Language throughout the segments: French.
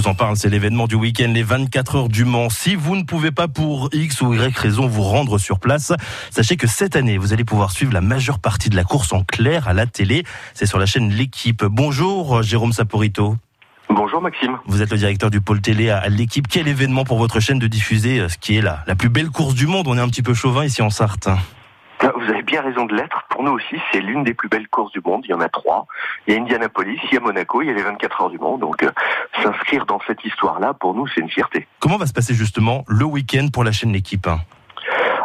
vous en parle, c'est l'événement du week-end, les 24 heures du Mans. Si vous ne pouvez pas pour X ou Y raison vous rendre sur place, sachez que cette année, vous allez pouvoir suivre la majeure partie de la course en clair à la télé. C'est sur la chaîne L'équipe. Bonjour Jérôme Saporito. Bonjour Maxime. Vous êtes le directeur du pôle télé à l'équipe. Quel événement pour votre chaîne de diffuser ce qui est la, la plus belle course du monde? On est un petit peu chauvin ici en Sarthe. Vous avez bien raison de l'être. Pour nous aussi, c'est l'une des plus belles courses du monde. Il y en a trois. Il y a Indianapolis, il y a Monaco, il y a les 24 heures du monde. Donc, euh, s'inscrire dans cette histoire-là, pour nous, c'est une fierté. Comment va se passer justement le week-end pour la chaîne L'équipe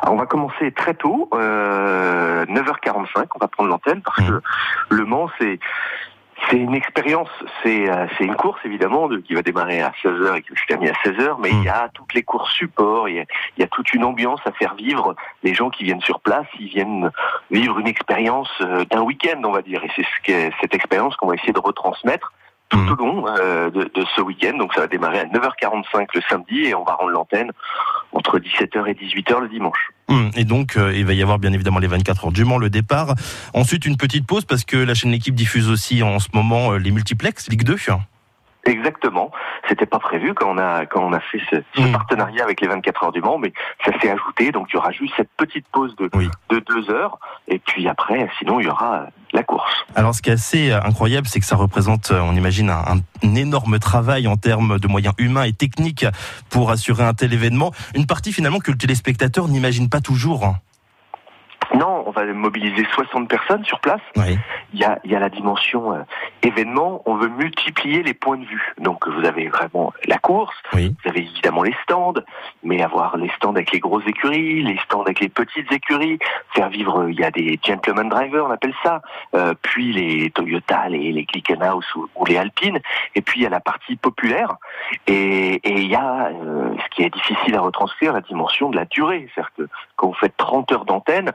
on va commencer très tôt, euh, 9h45, on va prendre l'antenne parce mmh. que Le Mans, c'est c'est une expérience, c'est euh, c'est une course évidemment de, qui va démarrer à 16h et qui va se terminer à 16h, mais il y a toutes les courses support, il y a, il y a toute une ambiance à faire vivre. Les gens qui viennent sur place, ils viennent vivre une expérience euh, d'un week-end, on va dire, et c'est ce cette expérience qu'on va essayer de retransmettre tout au long euh, de, de, ce week-end. Donc ça va démarrer à 9h45 le samedi et on va rendre l'antenne entre 17h et 18h le dimanche. Hum, et donc, euh, il va y avoir bien évidemment les 24 heures du Mans, le départ. Ensuite, une petite pause parce que la chaîne L'équipe diffuse aussi en ce moment euh, les multiplex Ligue 2. Exactement. C'était pas prévu quand on a quand on a fait ce, ce mmh. partenariat avec les 24 heures du Mans, mais ça s'est ajouté. Donc il y aura juste cette petite pause de de deux heures, et puis après, sinon il y aura la course. Alors ce qui est assez euh, incroyable, c'est que ça représente, euh, on imagine, un, un, énorme travail en termes de moyens humains et techniques pour assurer un tel événement. Une partie finalement que le téléspectateur n'imagine pas toujours. On va mobiliser 60 personnes sur place. Oui. Il, y a, il y a la dimension euh, événement. On veut multiplier les points de vue. Donc vous avez vraiment la course, oui. vous avez évidemment les stands, mais avoir les stands avec les grosses écuries, les stands avec les petites écuries, faire vivre. Il y a des gentleman drivers, on appelle ça. Euh, puis les Toyota, les, les Glickenhaus ou, ou, les Alpines. Et puis il y a la partie populaire. Et, et il y a euh, ce qui est difficile à retranscrire, la dimension de la durée. C'est-à-dire que quand vous faites 30 heures d'antenne,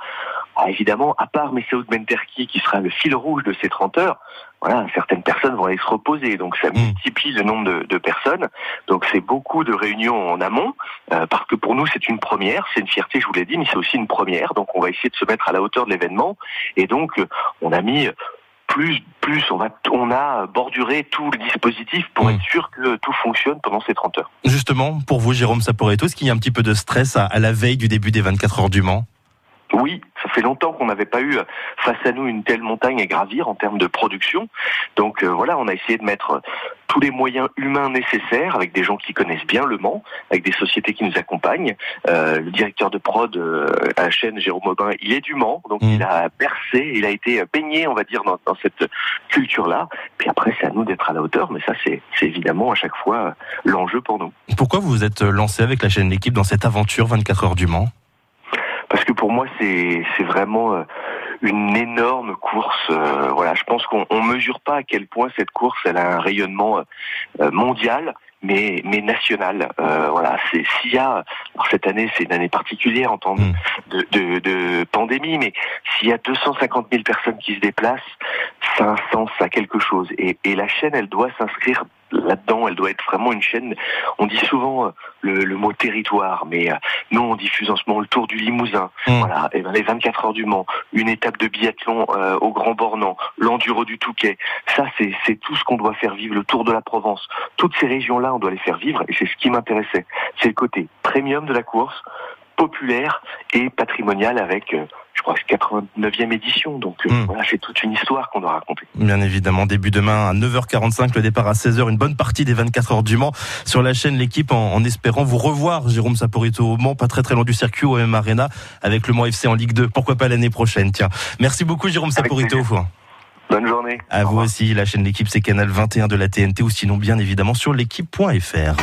ah, évidemment, à part Messeoud Benterki, qui sera le fil rouge de ces 30 heures, voilà, certaines personnes vont aller se reposer. Donc ça mmh. multiplie le nombre de, de personnes. Donc c'est beaucoup de réunions en amont, euh, parce que pour nous c'est une première, c'est une fierté, je vous l'ai dit, mais c'est aussi une première. Donc on va essayer de se mettre à la hauteur de l'événement. Et donc euh, on a mis plus, plus, on va, on a borduré tout le dispositif pour mmh. être sûr que tout fonctionne pendant ces 30 heures. Justement, pour vous, Jérôme Saporeto, est-ce qu'il y a un petit peu de stress à, à la veille du début des 24 heures du Mans? Oui, fait longtemps qu'on n'avait pas eu face à nous une telle montagne à gravir en termes de production. Donc euh, voilà, on a essayé de mettre tous les moyens humains nécessaires avec des gens qui connaissent bien le Mans, avec des sociétés qui nous accompagnent. Euh, le directeur de prod euh, à la chaîne, Jérôme Aubin, il est du Mans, donc mmh. il a bercé, il a été baigné, on va dire, dans, dans cette culture-là. Puis après, c'est à nous d'être à la hauteur, mais ça, c'est évidemment à chaque fois l'enjeu pour nous. Pourquoi vous vous êtes lancé avec la chaîne L'équipe dans cette aventure 24 heures du Mans? Pour moi c'est vraiment euh, une énorme course. Euh, voilà, je pense qu'on on mesure pas à quel point cette course elle a un rayonnement euh, mondial. Mais, mais national, euh, voilà. C'est s'il y a, alors cette année c'est une année particulière en temps de, de, de pandémie, mais s'il y a 250 000 personnes qui se déplacent, ça a un sens à quelque chose. Et, et la chaîne, elle doit s'inscrire là-dedans. Elle doit être vraiment une chaîne. On dit souvent euh, le, le mot territoire, mais euh, nous on diffuse en ce moment le Tour du Limousin. Mmh. Voilà, et ben les 24 heures du Mans, une étape de biathlon euh, au Grand Bornand, l'enduro du Touquet. Ça, c'est c'est tout ce qu'on doit faire vivre. Le Tour de la Provence, toutes ces régions-là, on doit les faire vivre. Et c'est ce qui m'intéressait. C'est le côté premium de la course, populaire et patrimonial avec euh, je crois que c'est 89e édition. Donc euh, mmh. voilà, c'est toute une histoire qu'on doit raconter. Bien évidemment, début demain à 9h45, le départ à 16h, une bonne partie des 24 heures du Mans sur la chaîne L'équipe en, en, espérant vous revoir, Jérôme Saporito au Mans, pas très très loin du circuit au M Arena avec le Mans FC en Ligue 2. Pourquoi pas l'année prochaine Tiens, merci beaucoup Jérôme Saporito. Bonne journée. À vous aussi, la chaîne L'équipe, c'est Canal 21 de la TNT ou sinon bien évidemment sur l'équipe.fr.